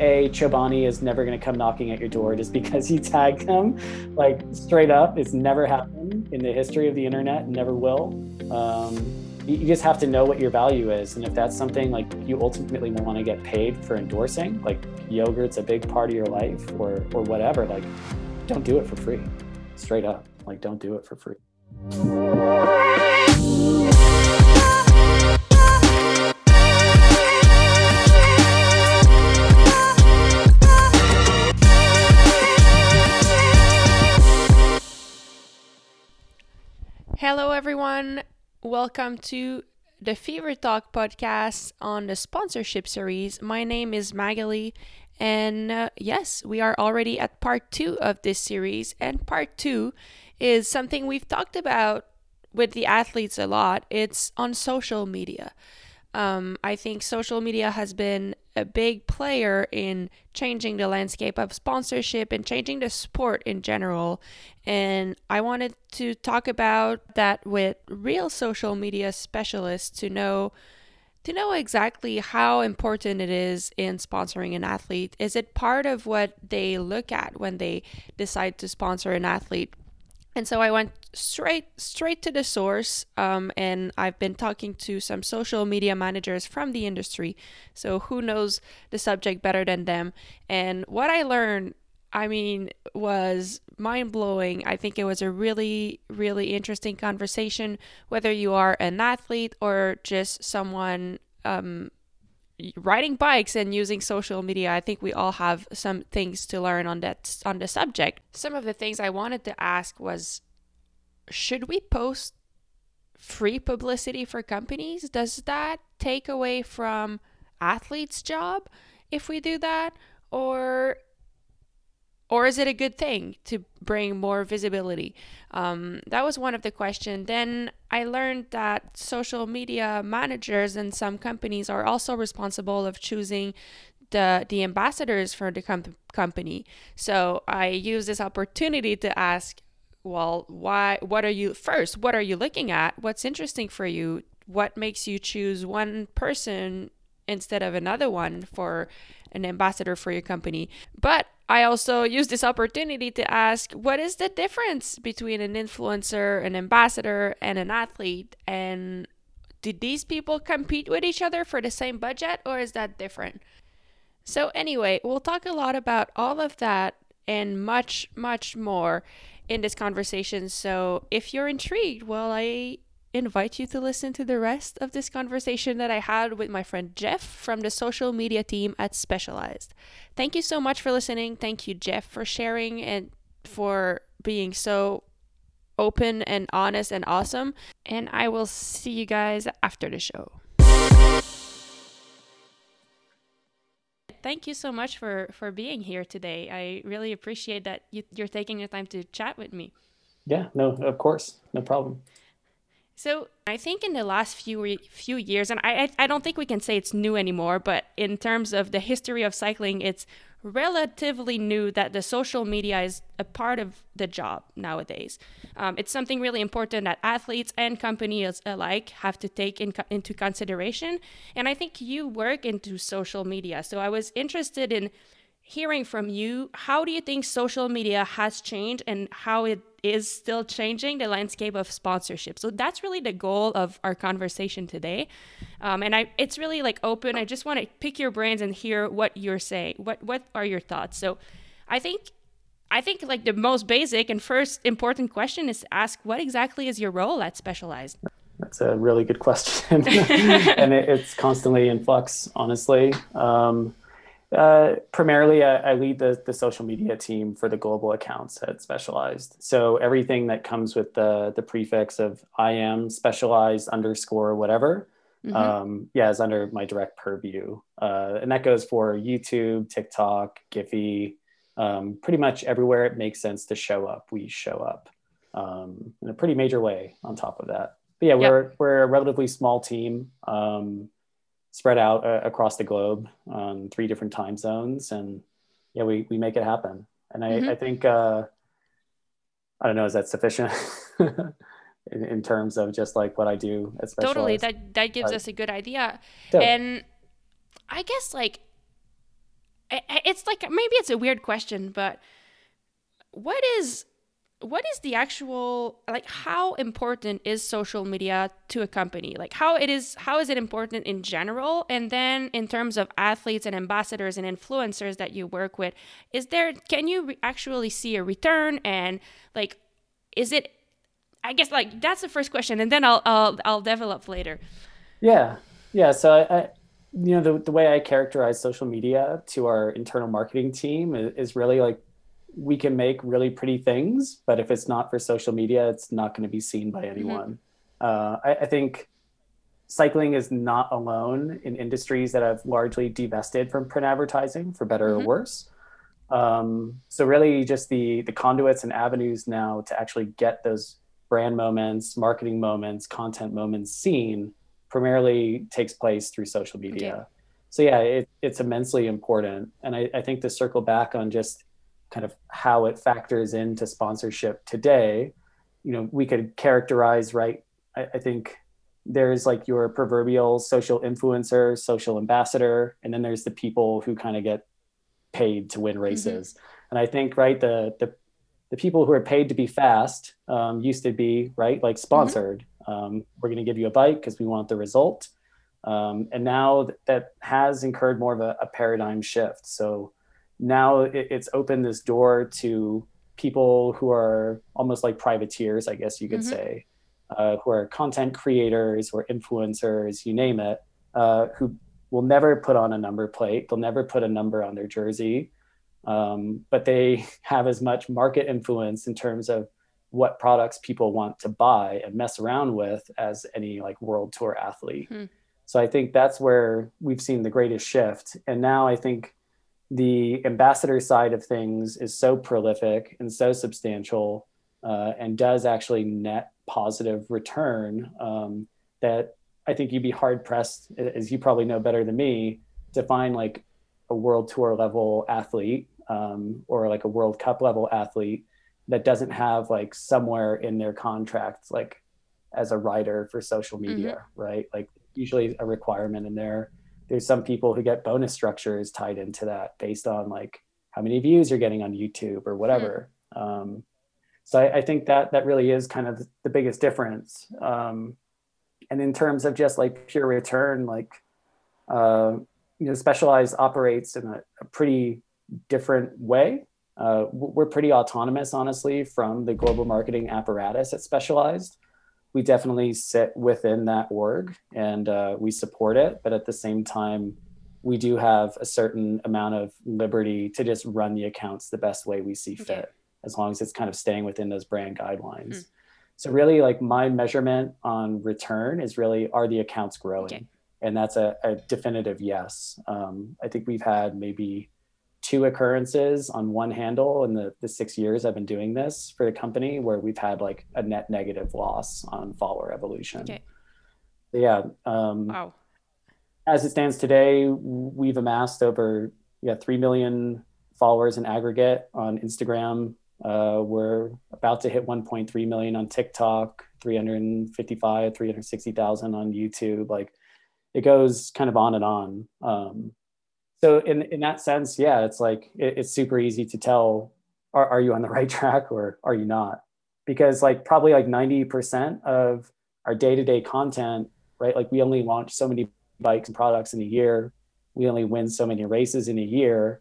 a Chobani is never going to come knocking at your door just because you tagged them. Like straight up, it's never happened in the history of the internet, never will. Um, you just have to know what your value is, and if that's something like you ultimately want to get paid for endorsing, like yogurt's a big part of your life, or or whatever, like don't do it for free. Straight up, like don't do it for free. Everyone. Welcome to the Fever Talk podcast on the sponsorship series. My name is Magali, and uh, yes, we are already at part two of this series. And part two is something we've talked about with the athletes a lot. It's on social media. Um, I think social media has been a big player in changing the landscape of sponsorship and changing the sport in general. And I wanted to talk about that with real social media specialists to know to know exactly how important it is in sponsoring an athlete. Is it part of what they look at when they decide to sponsor an athlete? And so I went straight straight to the source, um, and I've been talking to some social media managers from the industry. So who knows the subject better than them? And what I learned, I mean, was mind blowing. I think it was a really really interesting conversation. Whether you are an athlete or just someone um, riding bikes and using social media i think we all have some things to learn on that on the subject some of the things i wanted to ask was should we post free publicity for companies does that take away from athletes job if we do that or or is it a good thing to bring more visibility? Um, that was one of the questions. Then I learned that social media managers and some companies are also responsible of choosing the the ambassadors for the com- company. So I use this opportunity to ask, well, why? What are you first? What are you looking at? What's interesting for you? What makes you choose one person instead of another one for an ambassador for your company? But I also use this opportunity to ask what is the difference between an influencer, an ambassador, and an athlete? And did these people compete with each other for the same budget, or is that different? So, anyway, we'll talk a lot about all of that and much, much more in this conversation. So, if you're intrigued, well, I invite you to listen to the rest of this conversation that I had with my friend Jeff from the social media team at Specialized. Thank you so much for listening. Thank you, Jeff, for sharing and for being so open and honest and awesome. And I will see you guys after the show. Thank you so much for for being here today. I really appreciate that you, you're taking the time to chat with me. Yeah, no, of course, no problem. So I think in the last few few years, and I I don't think we can say it's new anymore, but in terms of the history of cycling, it's relatively new that the social media is a part of the job nowadays. Um, it's something really important that athletes and companies alike have to take in, into consideration. And I think you work into social media, so I was interested in hearing from you how do you think social media has changed and how it is still changing the landscape of sponsorship? So that's really the goal of our conversation today. Um, and i it's really like open. I just want to pick your brains and hear what you're saying. What what are your thoughts? So i think i think like the most basic and first important question is to ask what exactly is your role at specialized? That's a really good question. And it, it's constantly in flux honestly. Um, uh, primarily, I, I, lead the, the social media team for the global accounts at Specialized. So everything that comes with the the prefix of I am Specialized underscore whatever, mm-hmm. um, yeah, is under my direct purview, uh, and that goes for YouTube, TikTok, Giphy, um, pretty much everywhere it makes sense to show up, we show up um, in a pretty major way. On top of that, but yeah, we're yep. we're a relatively small team. Um, spread out uh, across the globe on three different time zones. And yeah we, we make it happen. And i, mm-hmm. I think uh, i don't know is that sufficient in, in, terms of just like what i do totally. That that gives us a good idea. And i guess like it's like maybe it's a weird question, but what is what is the actual like how important is social media to a company? Like how it is how is it important in general? And then in terms of athletes and ambassadors and influencers that you work with is there can you re- actually see a return? And like is it i guess like that's the first question and then i'll i'll, I'll develop later. Yeah. Yeah so I, I you know the, the way i characterize social media to our internal marketing team is, is really like we can make really pretty things, but if it's not for social media, it's not going to be seen by mm-hmm. anyone. Mm-hmm. Uh, I, I, think cycling is not alone in industries that have largely divested from print advertising, for better mm-hmm. or worse. Um, so really, just the the conduits and avenues now to actually get those brand moments, marketing moments, content moments seen primarily takes place through social media. Okay. So yeah, it, it's immensely important, and I, I think to circle back on just kind of how it factors into sponsorship today you know we could characterize right I, I, think there's like your proverbial social influencer social ambassador and then there's the people who kind of get paid to win mm-hmm. races mm-hmm. and i think right the the the people who are paid to be fast um, used to be right like mm-hmm. sponsored mm-hmm. um, we're going to give you a bike because we want the result um, and now that has incurred more of a, a paradigm shift so now it, it's opened this door to people who are almost like privateers, I guess you could mm-hmm. say, uh, who are content creators or influencers, you name it, uh, who will never put on a number plate. They'll never put a number on their jersey, um, but they have as much market influence in terms of what products people want to buy and mess around with as any like world tour athlete. Hmm. So I think that's where we've seen the greatest shift. And now I think the ambassador side of things is so prolific and so substantial uh, and does actually net positive return um, that I think you'd be hard pressed, as you probably know better than me, to find like a world tour level athlete um, or like a World Cup level athlete that doesn't have like somewhere in their contract like as a writer for social media, mm-hmm. right? Like usually a requirement in there there's some people who get bonus structures tied into that based on like how many views you're getting on YouTube or whatever. Mm. Um, so I, I, think that that really is kind of the biggest difference. Um, and in terms of just like pure return, like uh, you know, Specialized operates in a, a pretty different way. Uh, we're pretty autonomous, honestly, from the global marketing apparatus at Specialized we definitely sit within that org and uh, we support it but at the same time we do have a certain amount of liberty to just run the accounts the best way we see fit okay. as long as it's kind of staying within those brand guidelines mm. so really like my measurement on return is really are the accounts growing okay. and that's a, a definitive yes um, i think we've had maybe two occurrences on one handle in the, the six years I've been doing this for the company where we've had like a net negative loss on follower evolution. Okay. yeah. Um, wow. As it stands today, we've amassed over yeah three million followers in aggregate on Instagram. Uh, we're about to hit 1.3 million on TikTok, 355, 360,000 on YouTube. Like it goes kind of on and on. Um, so in in that sense yeah it's like it, it's super easy to tell are, are you on the right track or are you not? Because like probably like 90% of our day-to-day content right like we only launch so many bikes and products in a year. We only win so many races in a year.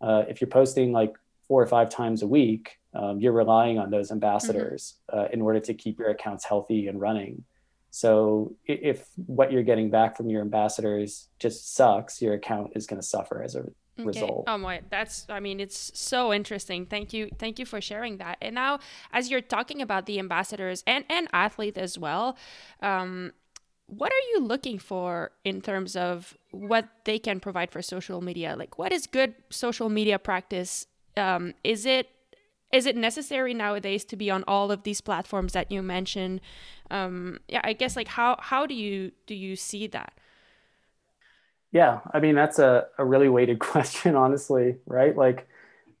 Uh, if you're posting like four or five times a week um, you're relying on those ambassadors mm-hmm. uh, in order to keep your accounts healthy and running so if what you're getting back from your ambassadors just sucks, your account is going to suffer as a okay. result. Oh my, that's I mean it's so interesting. Thank you, thank you for sharing that. And now, as you're talking about the ambassadors and and athlete as well, um, what are you looking for in terms of what they can provide for social media? Like, what is good social media practice? Um, is it is it necessary nowadays to be on all of these platforms that you mentioned? Um yeah i guess like how how do you do you see that? Yeah i mean that's a, a really weighted question honestly right? Like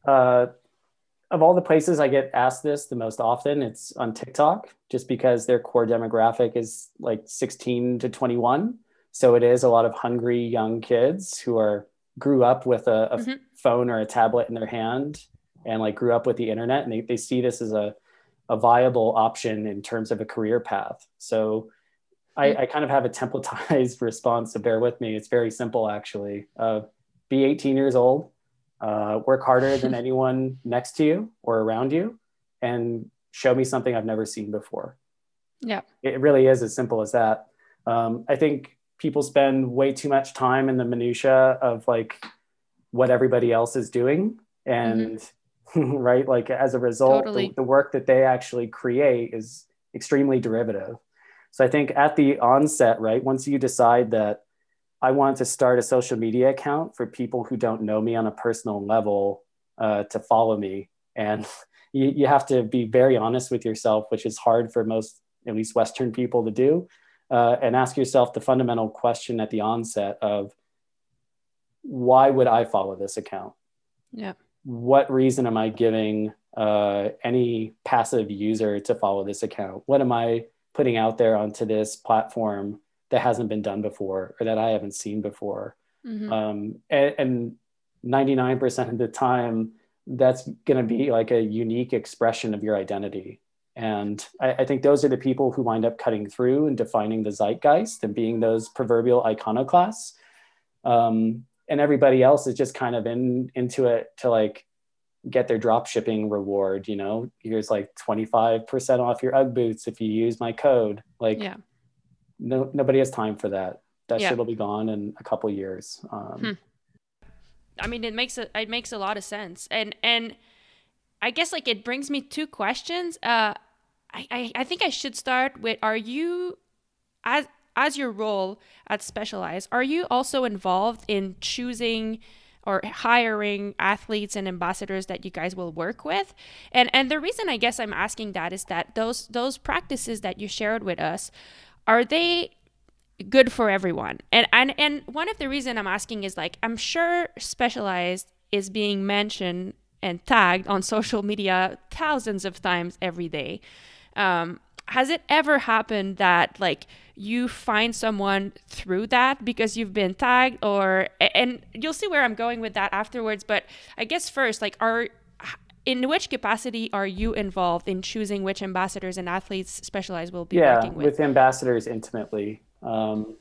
uh of all the places i get asked this the most often it's on tiktok just because their core demographic is like 16 to 21 so it is a lot of hungry young kids who are grew up with a, a mm-hmm. phone or a tablet in their hand and like grew up with the internet and they, they see this as a, a viable option in terms of a career path. So I, mm-hmm. I kind of have a templatized response, so bear with me. It's very simple actually. Uh, be 18 years old, uh, work harder than anyone next to you or around you, and show me something I've never seen before. Yeah. It really is as simple as that. Um, I think people spend way too much time in the minutia of like what everybody else is doing and mm-hmm. right like as a result totally. the, the, work that they actually create is extremely derivative so i think at the onset right once you decide that i want to start a social media account for people who don't know me on a personal level uh, to follow me and you, you have to be very honest with yourself which is hard for most at least western people to do uh, and ask yourself the fundamental question at the onset of why would I follow this account? Yeah. What reason am I giving uh, any passive user to follow this account? What am I putting out there onto this platform that hasn't been done before or that I haven't seen before? Mm-hmm. Um, and, and 99% of the time, that's going to be like a unique expression of your identity. And I, I, think those are the people who wind up cutting through and defining the zeitgeist and being those proverbial iconoclasts. Um, and everybody else is just kind of in into it to like get their drop shipping reward. You know, here's like 25% off your UGG boots if you use my code. Like, yeah. no, nobody has time for that. That yeah. shit will be gone in a couple years. Um, hmm. I mean, it makes a, it makes a lot of sense. And, and, I guess like it brings me two questions. Uh, I, I, think I should start with are you as as your role at Specialized, are you also involved in choosing or hiring athletes and ambassadors that you guys will work with? And and the reason I guess I'm asking that is that those those practices that you shared with us, are they good for everyone? And and and one of the reason I'm asking is like I'm sure Specialized is being mentioned and tagged on social media thousands of times every day. Um, has it ever happened that like you find someone through that because you've been tagged or and you'll see where I'm going with that afterwards but I guess first like are in which capacity are you involved in choosing which ambassadors and athletes specialized will be yeah, working with? with ambassadors intimately. Um,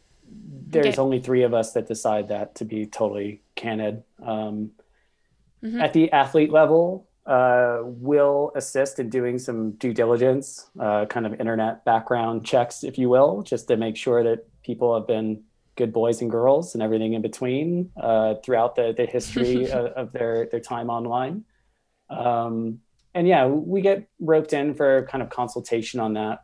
there's okay. only three of us that decide that to be totally candid. Um, mm-hmm. At the athlete level, uh, will assist in doing some due diligence, uh, kind of internet background checks, if you will, just to make sure that people have been good boys and girls and everything in between uh, throughout the, the history of, of, their, their time online. Um, and yeah, we get roped in for kind of consultation on that.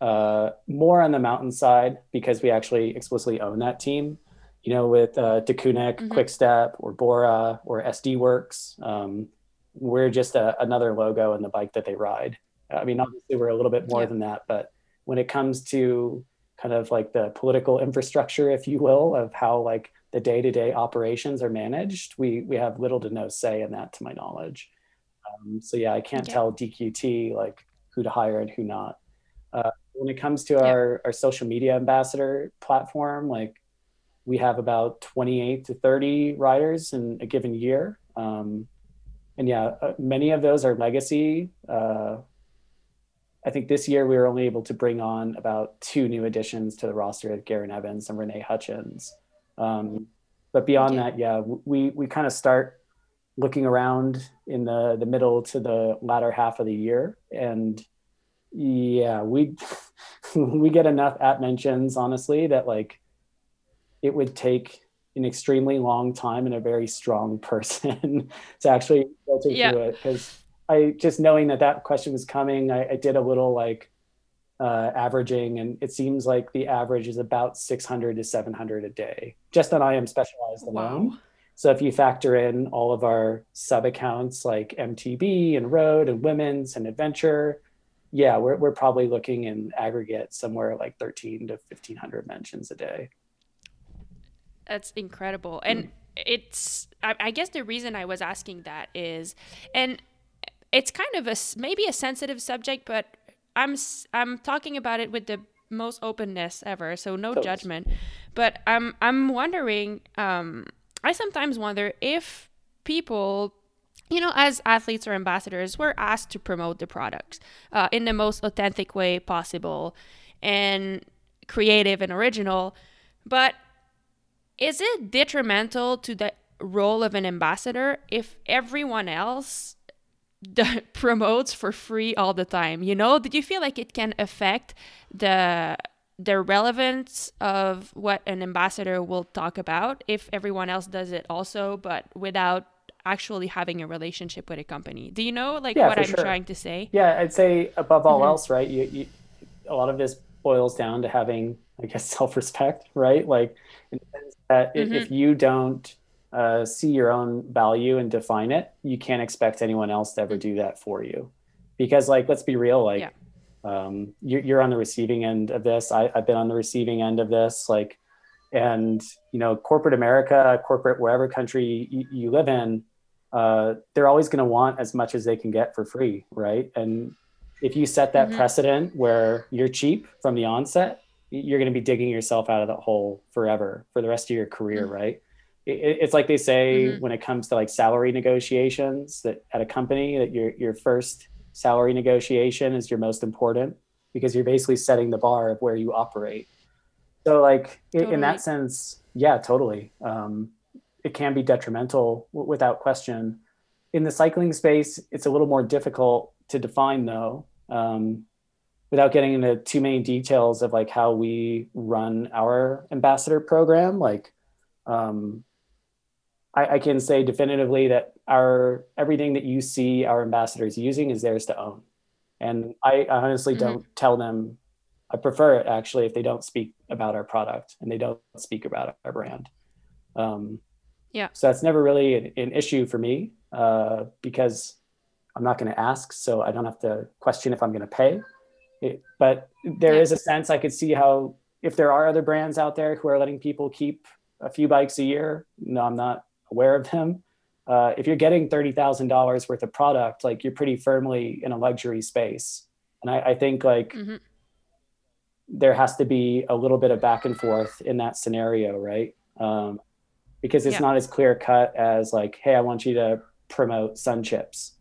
Uh, more on the mountainside because we actually explicitly own that team. You know, with uh, mm-hmm. Quickstep, or Bora, or SD Worx. Um, we're just a, another logo in the bike that they ride. I mean, obviously we're a little bit more yeah. than that, but when it comes to kind of like the political infrastructure, if you will, of how like the day-to-day operations are managed, we we have little to no say in that, to my knowledge. Um, so yeah, I can't okay. tell DQT like who to hire and who not. Uh, when it comes to yeah. our our social media ambassador platform, like we have about 28 to 30 riders in a given year. Um, and yeah, uh, many of those are legacy. Uh, I think this year we were only able to bring on about two new additions to the roster of Garen Evans and Renee Hutchins. Um, but beyond that, yeah, we we kind of start looking around in the the middle to the latter half of the year, and yeah, we we get enough at mentions honestly that like it would take an extremely long time and a very strong person to actually filter yeah. through it because I just knowing that that question was coming, I, I did a little like uh, averaging, and it seems like the average is about 600 to 700 a day, just on I am Specialized alone. Wow. So if you factor in all of our sub accounts like MTB and Road and Women's and Adventure, yeah, we're we're probably looking in aggregate somewhere like 13 to 1500 mentions a day. That's incredible. And mm. it's, I, I guess the reason I was asking that is, and it's kind of a maybe a sensitive subject, but I'm I'm talking about it with the most openness ever, so no judgment. But I'm I'm wondering, um, I sometimes wonder if people you know, as athletes or ambassadors, we're asked to promote the products uh, in the most authentic way possible and creative and original. But is it detrimental to the role of an ambassador if everyone else promotes for free all the time? You know, do you feel like it can affect the the relevance of what an ambassador will talk about if everyone else does it also, but without actually having a relationship with a company. Do you know like yeah, what I'm sure. trying to say? Yeah, I'd say above all mm-hmm. else, right? You, you, a lot of this boils down to having, I guess, self-respect, right? Like, that mm-hmm. if you don't uh, see your own value and define it, you can't expect anyone else to ever mm-hmm. do that for you. Because, like, let's be real, like, yeah. um, you're, you're on the receiving end of this. I, I've been on the receiving end of this. Like, and you know, corporate America, corporate wherever country you, you live in, uh, they're always going to want as much as they can get for free, right? And if you set that mm-hmm. precedent where you're cheap from the onset, you're going to be digging yourself out of that hole forever for the rest of your career, mm-hmm. right? It, it's like they say mm-hmm. when it comes to like salary negotiations that at a company that your your first salary negotiation is your most important because you're basically setting the bar of where you operate. So like totally. in that sense, yeah, totally. Um, it can be detrimental w- without question. In the cycling space, it's a little more difficult to define though. Um, without getting into too many details of like how we run our ambassador program, like um, I, I, can say definitively that our everything that you see our ambassadors using is theirs to own. And I, I honestly mm-hmm. don't tell them. I prefer it actually if they don't speak about our product and they don't speak about our brand. Um, yeah. So that's never really an, an issue for me uh, because I'm not going to ask, so I don't have to question if I'm going to pay. It, but there yeah. is a sense I could see how if there are other brands out there who are letting people keep a few bikes a year, no, I'm not aware of them. Uh, if you're getting thirty thousand dollars worth of product, like you're pretty firmly in a luxury space, and I, I think like mm-hmm. there has to be a little bit of back and forth in that scenario, right? Um, because it's yeah. not as clear cut as like, hey, I want you to promote sun chips.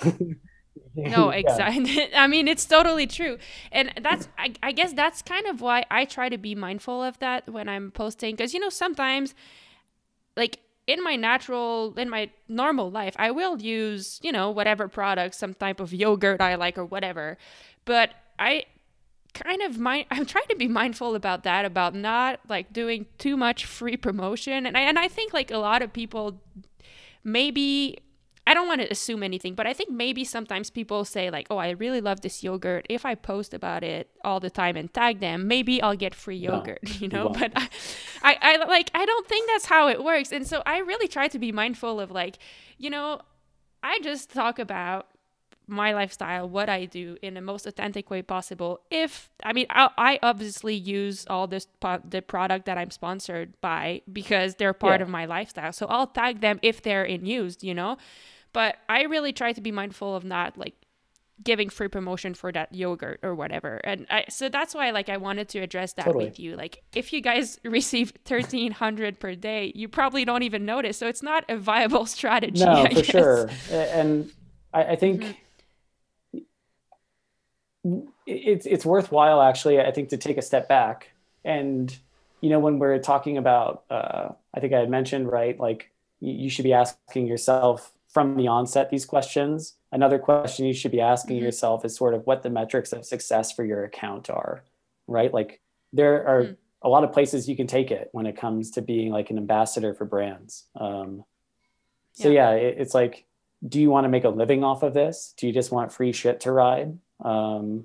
no exactly i mean it's totally true. And that's I, I, guess that's kind of why i try to be mindful of that when i'm posting because you know sometimes like in my natural in my normal life i will use you know whatever product some type of yogurt i like or whatever. But i kind of mind I'm trying to be mindful about that about not like doing too much free promotion. And I, and I think like a lot of people maybe I don't want to assume anything, but I think maybe sometimes people say like, "Oh, I really love this yogurt. If I post about it all the time and tag them, maybe I'll get free yogurt." No, you know, but I, I, I like I don't think that's how it works, and so I really try to be mindful of like, you know, I just talk about my lifestyle, what I do in the most authentic way possible. If I mean, I, I obviously use all this the product that I'm sponsored by because they're part yeah. of my lifestyle. So I'll tag them if they're in use, you know. But I really try to be mindful of not like giving free promotion for that yogurt or whatever. And I so that's why like I wanted to address that totally. with you. Like if you guys receive 1300 per day, you probably don't even notice. So it's not a viable strategy. No, I for guess. sure. And I, I think mm-hmm it's it's worthwhile actually i think to take a step back and you know when we're talking about uh, i think i had mentioned right like you should be asking yourself from the onset these questions another question you should be asking mm-hmm. yourself is sort of what the metrics of success for your account are right like there are mm-hmm. a lot of places you can take it when it comes to being like an ambassador for brands um, so yeah, yeah it, it's like do you want to make a living off of this do you just want free shit to ride um,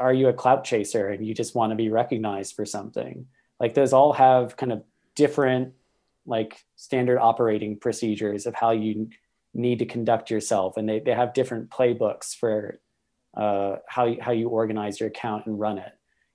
are you a clout chaser and you just want to be recognized for something? Like those all have kind of different like standard operating procedures of how you need to conduct yourself. And they, they have different playbooks for uh, how, you, how you organize your account and run it.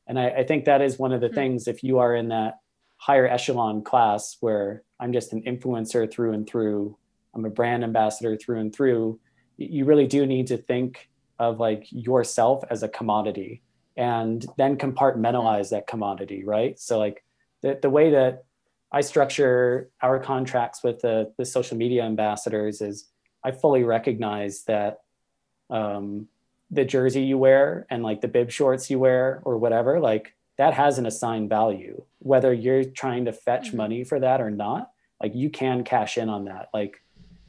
And I, I think that is one of the mm-hmm. things if you are in that higher echelon class where i'm just an influencer through and through i'm a brand ambassador through and through you really do need to think of like yourself as a commodity and then compartmentalize that commodity right? So like the, the way that I structure our contracts with the, the social media ambassadors is I fully recognize that um, the jersey you wear and like the bib shorts you wear or whatever, like that has an assigned value. Whether you're trying to fetch mm-hmm. money for that or not, like you can cash in on that. Like,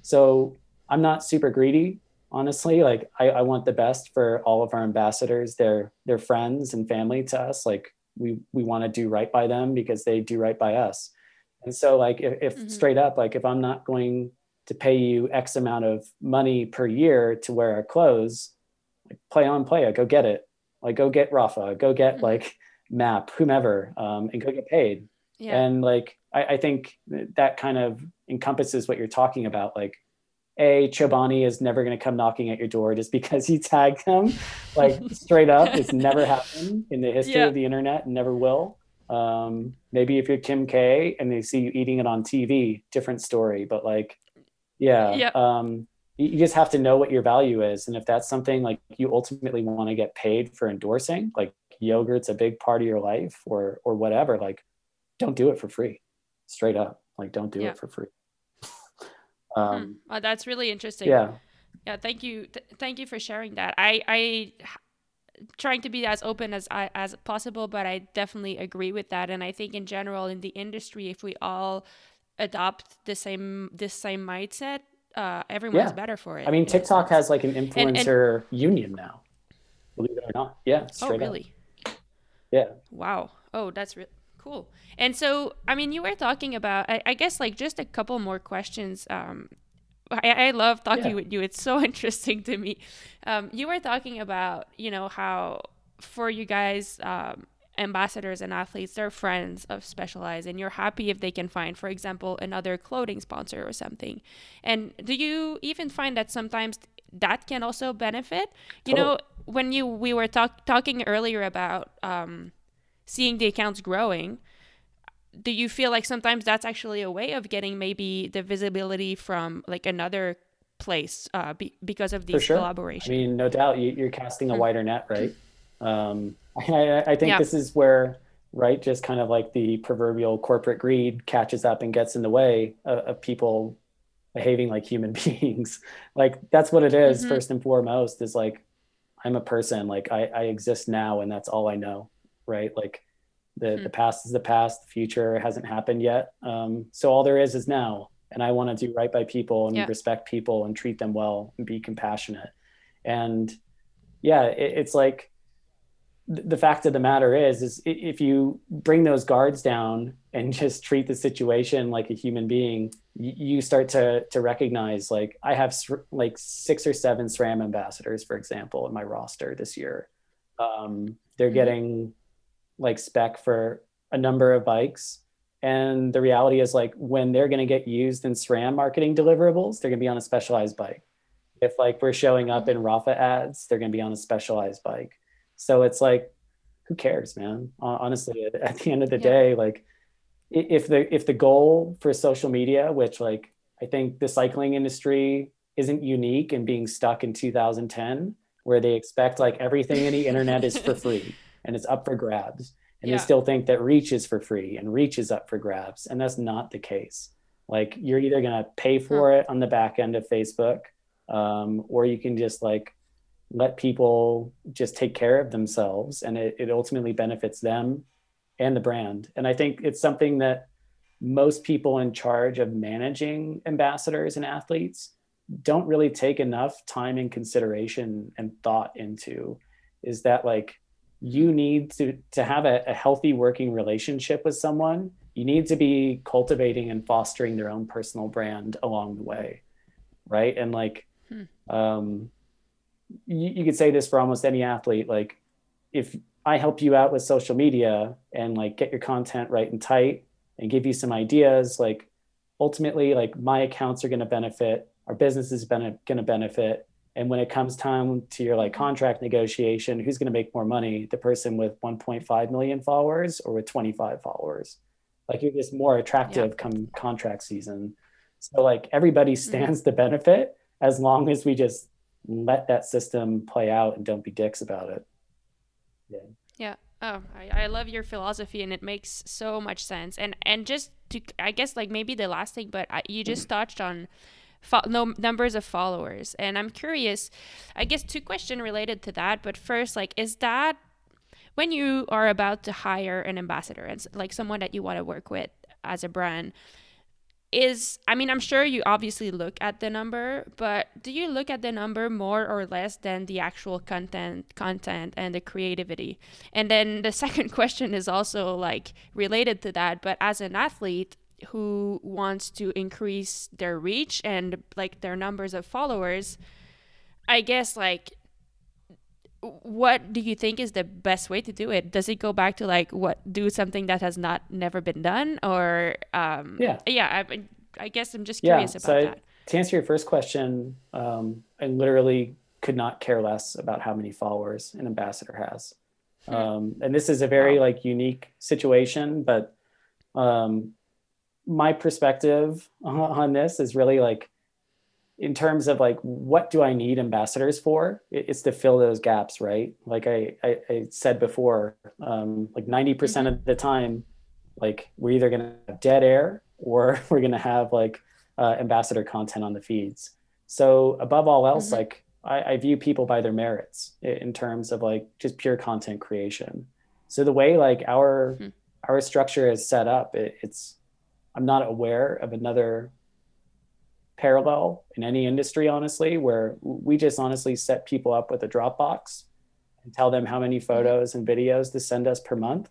so I'm not super greedy, honestly. Like I, I want the best for all of our ambassadors. They're they're friends and family to us. Like we we want to do right by them because they do right by us. And so like if, if mm-hmm. straight up, like if I'm not going to pay you X amount of money per year to wear our clothes, like play on play go get it. Like go get Rapha, go get mm-hmm. like MAAP, whomever, um, and go get paid. Yeah. And like I, I think that kind of encompasses what you're talking about. Like a Chobani is never going to come knocking at your door just because you tagged them. Like straight up, it's never happened in the history yeah. of the internet and never will. Um, maybe if you're Kim K and they see you eating it on TV, different story. But like, yeah, yep. um, you, you just have to know what your value is, and if that's something like you ultimately want to get paid for endorsing, like yogurt's a big part of your life, or or whatever, like, don't do it for free, straight up. Like, don't do yep. it for free. um, hmm. oh, that's really interesting. Yeah. Yeah, thank you. Th- thank you for sharing that. I I trying to be as open as I, as possible, but I definitely agree with that. And I think in general in the industry, if we all adopt the same this same mindset, uh, everyone's yeah. better for it. I mean, TikTok has like an influencer and, and, union now. Believe it or not, yeah. oh, really? Up. Yeah. Wow. Oh, that's really cool. And so, I mean, you were talking about, I, I guess, like just a couple more questions um, I, I love talking yeah. with you. It's so interesting to me. Um, you were talking about, you know, how for you guys, um, ambassadors and athletes, they're friends of Specialized, and you're happy if they can find, for example, another clothing sponsor or something. And do you even find that sometimes that can also benefit? You know, when you we were talk, talking earlier about um, seeing the accounts growing do you feel like sometimes that's actually a way of getting maybe the visibility from like another place uh, be, because of these sure. collaborations? I mean, no doubt you, are casting a hmm. wider net, right? Um, I, I, think yeah. this is where, right, just kind of like the proverbial corporate greed catches up and gets in the way of, of people behaving like human beings. like that's what it is, mm-hmm. first and foremost. Is like I'm a person. Like I, I exist now, and that's all I know, right? Like the mm-hmm. the past is the past. The future hasn't happened yet. Um, so all there is is now. And I want to do right by people and yeah. respect people and treat them well and be compassionate. And yeah, it, it's like the fact of the matter is is if you bring those guards down and just treat the situation like a human being you start to to recognize like i have like six or seven sram ambassadors for example in my roster this year um, they're mm-hmm. getting like spec for a number of bikes. And the reality is like when they're going to get used in SRAM marketing deliverables, they're going to be on a specialized bike. If like we're showing up in Rapha ads, they're going to be on a specialized bike. So it's like, who cares, man? Honestly, at the end of the yeah. day, like if the if the goal for social media, which like I think the cycling industry isn't unique in being stuck in 2010, where they expect like everything in the internet is for free and it's up for grabs. And yeah. they still think that reach is for free and reach is up for grabs. And that's not the case. Like you're either going to pay for huh. it on the back end of Facebook, um, or you can just like let people just take care of themselves and it, it ultimately benefits them and the brand. And I think it's something that most people in charge of managing ambassadors and athletes don't really take enough time and consideration and thought into is that like you need to to have a, a, healthy working relationship with someone you need to be cultivating and fostering their own personal brand along the way right and like hmm. um, you, you could say this for almost any athlete like if i help you out with social media and like get your content right and tight and give you some ideas like ultimately like my accounts are going to benefit our business is going to benefit and when it comes time to your like contract negotiation who's going to make more money the person with 1.5 million followers or with 25 followers like you're just more attractive yeah. come contract season so like everybody mm-hmm. stands mm-hmm. to benefit as long as we just let that system play out and don't be dicks about it yeah yeah Oh, I, I love your philosophy and it makes so much sense. And and just to I guess like maybe the last thing, but I, you just touched on fo- no numbers of followers, and I'm curious. I guess two questions related to that. But first, like, is that when you are about to hire an ambassador and like someone that you want to work with as a brand? is I mean, I'm sure you obviously look at the number, but do you look at the number more or less than the actual content content and the creativity? And then the second question is also like related to that, but as an athlete who wants to increase their reach and like their numbers of followers, I guess like what do you think is the best way to do it? Does it go back to like what do something that has not never been done? Or um yeah. yeah i, I guess i'm just curious yeah, about so that. to answer your first question um i literally could not care less about how many followers an ambassador has. Hmm. um and this is a very like unique situation but um my perspective on this is really like in terms of like what do i need ambassadors for it's to fill those gaps right like i i, I said before um, like 90% mm hmm of the time like we're either going to have dead air or we're going to have like uh, ambassador content on the feeds so above all else mm-hmm. like I, I view people by their merits in terms of like just pure content creation so the way like our mm-hmm. our structure is set up it, it's i'm not aware of another parallel in any industry, honestly, where we just honestly set people up with a Dropbox and tell them how many photos and videos to send us per month.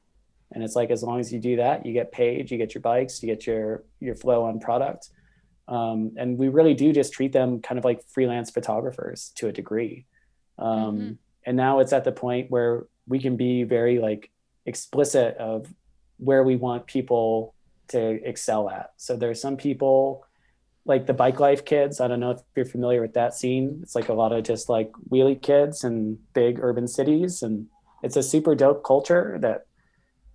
And it's like as long as you do that, you get paid, you get your bikes, you get your your flow on product. Um, and we really do just treat them kind of like freelance photographers to a degree. Um, mm-hmm. And now it's at the point where we can be very like explicit of where we want people to excel at. So there's some people like the bike life kids. I don't know if you're familiar with that scene. It's like a lot of just like wheelie kids in big urban cities. And it's a super dope culture that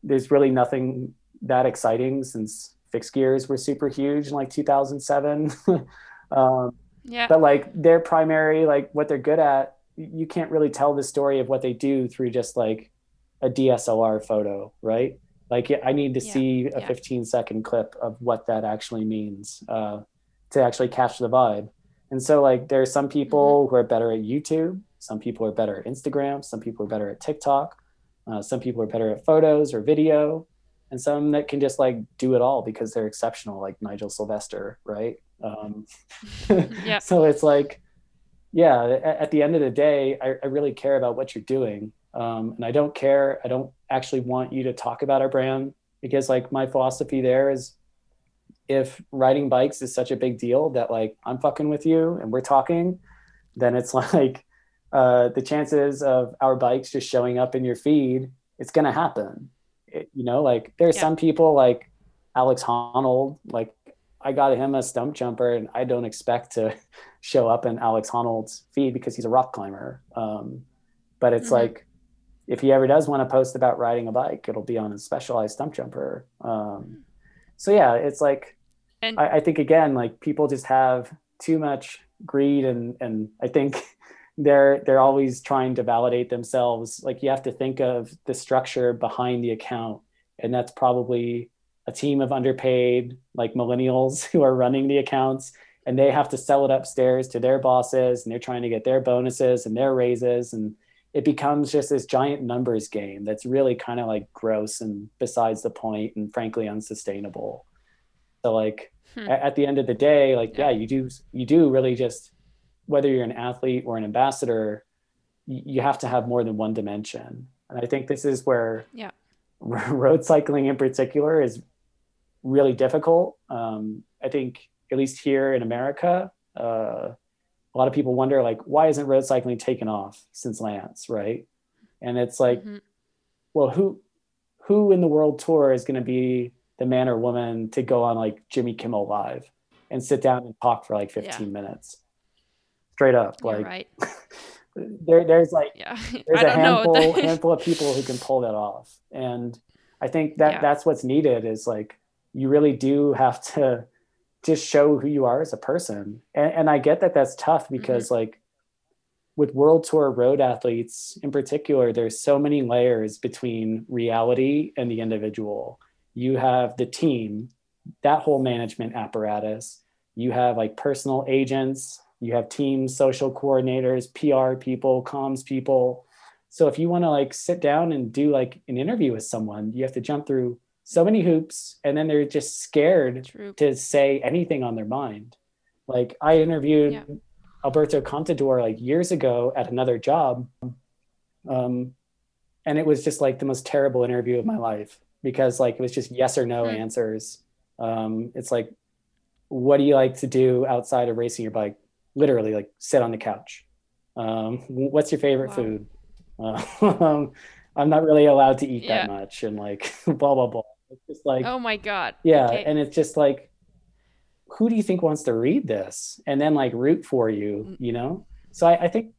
there's really nothing that exciting since fixed gears were super huge in like 2007. um, yeah. But like their primary, like what they're good at, you can't really tell the story of what they do through just like a DSLR photo, right? Like I need to yeah. see a yeah. 15 second clip of what that actually means. Uh, to actually catch the vibe. And so like there are some people mm-hmm. who are better at YouTube, some people are better at Instagram, some people are better at TikTok, uh, some people are better at photos or video, and some that can just like do it all because they're exceptional, like Nigel Sylvester, right? Um, yeah. So it's like, yeah, at, at, the end of the day, I, I really care about what you're doing, um, and I don't care. I don't actually want you to talk about our brand because like my philosophy there is if riding bikes is such a big deal that like I'm fucking with you and we're talking, then it's like uh, the chances of our bikes just showing up in your feed, it's gonna happen. It, you know, like there's yeah. some people like Alex Honnold, like I got him a Stumpjumper and I don't expect to show up in Alex Honnold's feed because he's a rock climber. Um, but it's mm-hmm. like if he ever does want to post about riding a bike, it'll be on a specialized Stumpjumper. Um, so yeah, it's like and I, I think again, like people just have too much greed and and I think they're they're always trying to validate themselves. Like you have to think of the structure behind the account, and that's probably a team of underpaid like millennials who are running the accounts and they have to sell it upstairs to their bosses and they're trying to get their bonuses and their raises and it becomes just this giant numbers game that's really kind of like gross and besides the point and frankly unsustainable so like hmm. at, the end of the day, like yeah. yeah, you do you do really just whether you're an athlete or an ambassador, you, you have to have more than one dimension. And I think this is where yeah. road cycling in particular is really difficult. Um, I think at least here in America, uh, a lot of people wonder like why isn't road cycling taken off since Lance, right? And it's like, mm-hmm. well, who who in the world tour is going to be the man or woman to go on like Jimmy Kimmel Live and sit down and talk for like 15 yeah. minutes. Straight up. You're like right. there, there's like yeah. there's a handful handful of people who can pull that off. And I think that yeah. that's what's needed is like you really do have to just show who you are as a person. And, and I get that that's tough mm-hmm. because mm-hmm. like with world tour road athletes in particular, there's so many layers between reality and the individual. You have the team, that whole management apparatus. You have like personal agents, you have teams, social coordinators, PR people, comms people. So if you want to like sit down and do like an interview with someone, you have to jump through so many hoops and then they're just scared True. to say anything on their mind. Like I interviewed yeah. Alberto Contador like years ago at another job. Um, and it was just like the most terrible interview of my life because like it was just yes or no mm-hmm. answers. Um, it's like, what do you like to do outside of racing your bike? Literally, like sit on the couch. Um, what's your favorite wow. food? Uh, I'm not really allowed to eat yeah. that much, and like blah blah blah. It's just like, oh my god. Yeah, okay. and it's just like, who do you think wants to read this and then like root for you? Mm. You know. So I, I think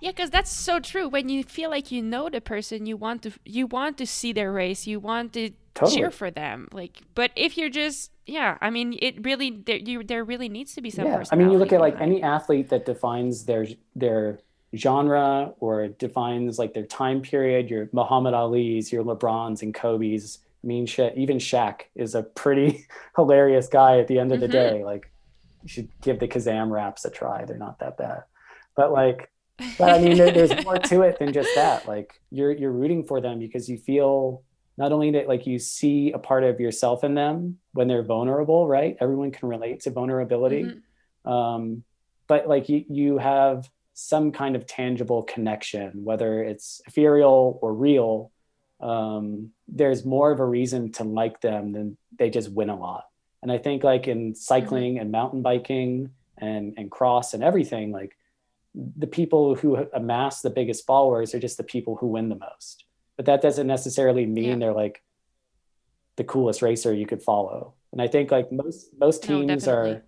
yeah, because that's so true. When you feel like you know the person, you want to you want to see their race, you want to totally. cheer for them. Like, but if you're just yeah, I mean, it really there you there really needs to be some. Yeah, I mean, you look at like any athlete that defines their their genre or defines like their time period. Your Muhammad Ali's, your LeBrons and Kobe's. Mean, shit, even Shaq is a pretty hilarious guy at the end of the mm-hmm. day. Like, you should give the Kazam raps a try. They're not that bad. But like, but I mean, there, there's more to it than just that. Like you're you're rooting for them because you feel not only that like you see a part of yourself in them when they're vulnerable, right? Everyone can relate to vulnerability, mm-hmm. um, but like you you have some kind of tangible connection, whether it's ethereal or real. Um, there's more of a reason to like them than they just win a lot. And I think like in cycling and mountain biking and and cross and everything, like the people who amass the biggest followers are just the people who win the most. But that doesn't necessarily mean yeah. they're like the coolest racer you could follow. And I think like most most teams no, are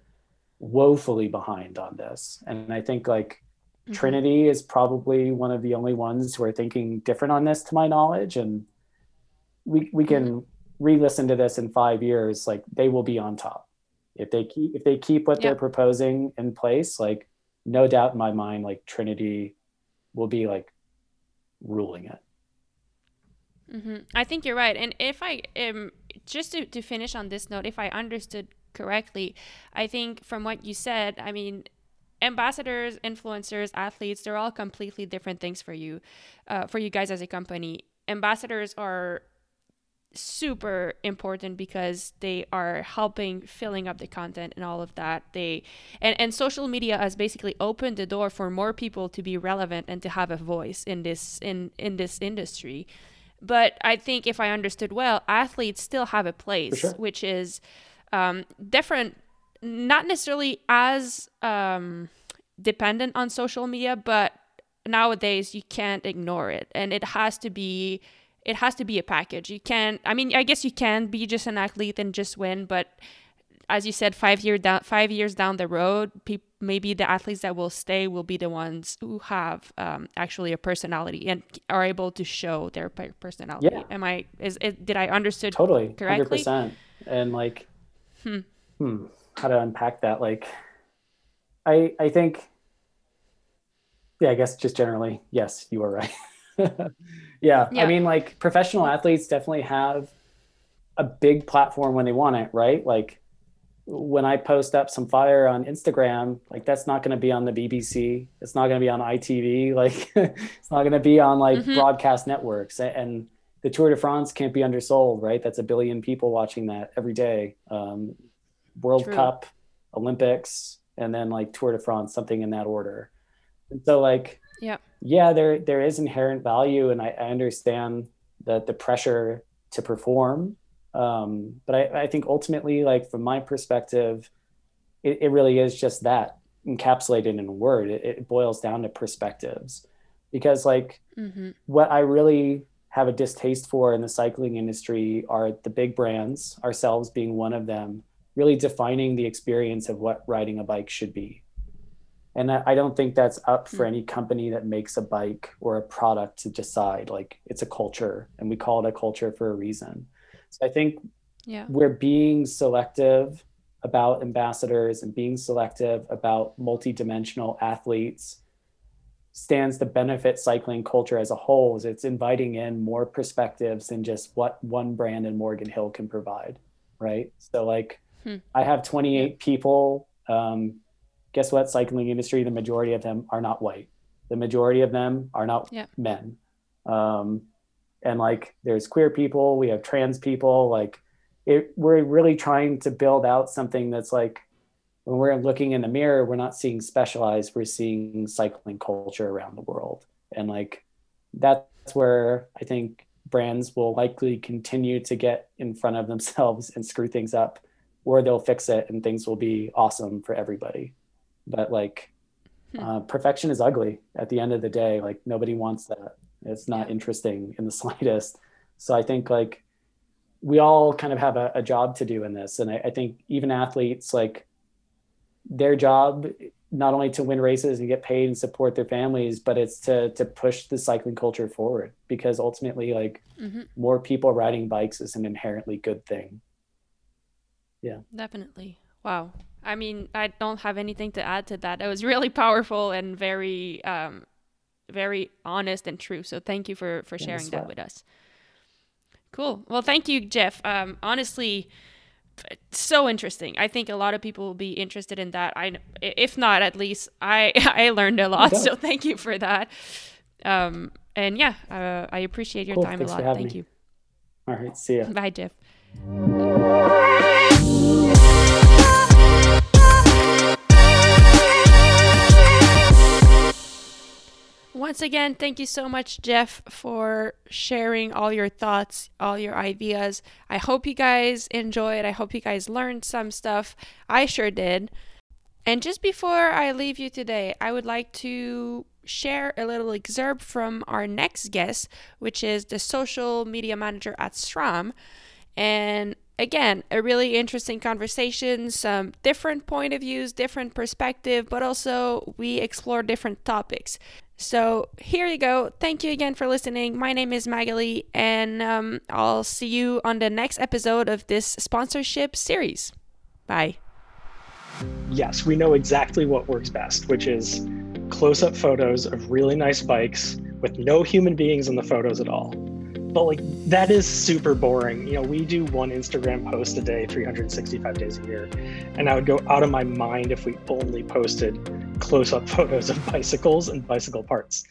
woefully behind on this. And I think like mm-hmm. Trinity is probably one of the only ones who are thinking different on this to my knowledge. And we we can mm-hmm. re-listen to this in five years, like they will be on top. If they keep if they keep what yeah. they're proposing in place, like no doubt in my mind, like Trinity will be like ruling it. Mm-hmm. I think you're right. And if I um, just to, to finish on this note, if I understood correctly, I think from what you said, I mean, ambassadors, influencers, athletes, they're all completely different things for you, uh, for you guys as a company. Ambassadors are super important because they are helping filling up the content and all of that they and, and social media has basically opened the door for more people to be relevant and to have a voice in this in in this industry but i think if i understood well athletes still have a place sure. which is um, different not necessarily as um, dependent on social media but nowadays you can't ignore it and it has to be it has to be a package. You can't. I mean, I guess you can be just an athlete and just win, but as you said, five year down, five years down the road, pe- maybe the athletes that will stay will be the ones who have um, actually a personality and are able to show their personality. Yeah. Am I? Is it? Did I understood totally correctly? Hundred percent. And like, hmm. hmm, how to unpack that? Like, I I think. Yeah, I guess just generally, yes, you are right. yeah. yeah. I mean, like professional athletes definitely have a big platform when they want it, right? Like when I post up some fire on Instagram, like that's not going to be on the BBC. It's not going to be on ITV. Like it's not going to be on like mm-hmm. broadcast networks. And the Tour de France can't be undersold, right? That's a billion people watching that every day. Um, World True. Cup, Olympics, and then like Tour de France, something in that order. And so like yeah yeah there there is inherent value and i, I understand that the pressure to perform um, but I, I think ultimately like from my perspective it, it really is just that encapsulated in a word it, it boils down to perspectives because like mm-hmm. what i really have a distaste for in the cycling industry are the big brands ourselves being one of them really defining the experience of what riding a bike should be and I don't think that's up for hmm. any company that makes a bike or a product to decide. Like it's a culture, and we call it a culture for a reason. So I think yeah. we're being selective about ambassadors and being selective about multidimensional athletes stands to benefit cycling culture as a whole is it's inviting in more perspectives than just what one brand in Morgan Hill can provide, right? So like hmm. I have 28 people. Um, guess what? Cycling industry, the majority of them are not white. The majority of them are not yeah. men. Um, and like there's queer people, we have trans people, like it, we're really trying to build out something that's like when we're looking in the mirror, we're not seeing specialized, we're seeing cycling culture around the world. And like that's where I think brands will likely continue to get in front of themselves and screw things up, or they'll fix it and things will be awesome for everybody. But like hmm. uh, perfection is ugly at the end of the day. Like nobody wants that. It's not interesting in the slightest. So I think like we all kind of have a, a job to do in this. And I, I think even athletes like their job not only to win races and get paid and support their families, but it's to to push the cycling culture forward because ultimately, like mm-hmm. more people riding bikes is an inherently good thing. Yeah, definitely. Wow. I mean, I don't have anything to add to that. It was really powerful and very, um, very honest and true. So thank you for for sharing that with us. Cool. Well, thank you, Jeff. Um, honestly so interesting. I think a lot of people will be interested in that. I, if not, at least I, I learned a lot. So thank you for that. Um, and yeah, uh, I appreciate your cool. time Thanks a lot. Thank me. you. All right. See ya. Bye, Jeff. Once again, thank you so much, Jeff, for sharing all your thoughts, all your ideas. I hope you guys enjoyed. I hope you guys learned some stuff. I sure did. And just before I leave you today, I would like to share a little excerpt from our next guest, which is the social media manager at SRAM. And again, a really interesting conversation, some different point of views, different perspective, but also we explore different topics. So here you go. Thank you again for listening. My name is Magali, and um, I'll see you on the next episode of this sponsorship series. Bye. Yes, we know exactly what works best, which is close up photos of really nice bikes with no human beings in the photos at all but like that is super boring. You know, we do one Instagram post a day, 365 days a year, and I would go out of my mind if we only posted close up photos of bicycles and bicycle parts.